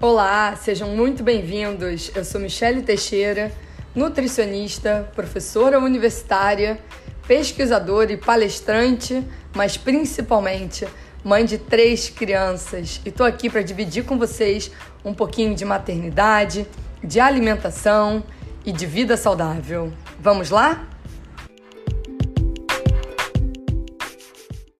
Olá, sejam muito bem-vindos. Eu sou Michele Teixeira, nutricionista, professora universitária, pesquisadora e palestrante, mas principalmente mãe de três crianças. E estou aqui para dividir com vocês um pouquinho de maternidade, de alimentação e de vida saudável. Vamos lá?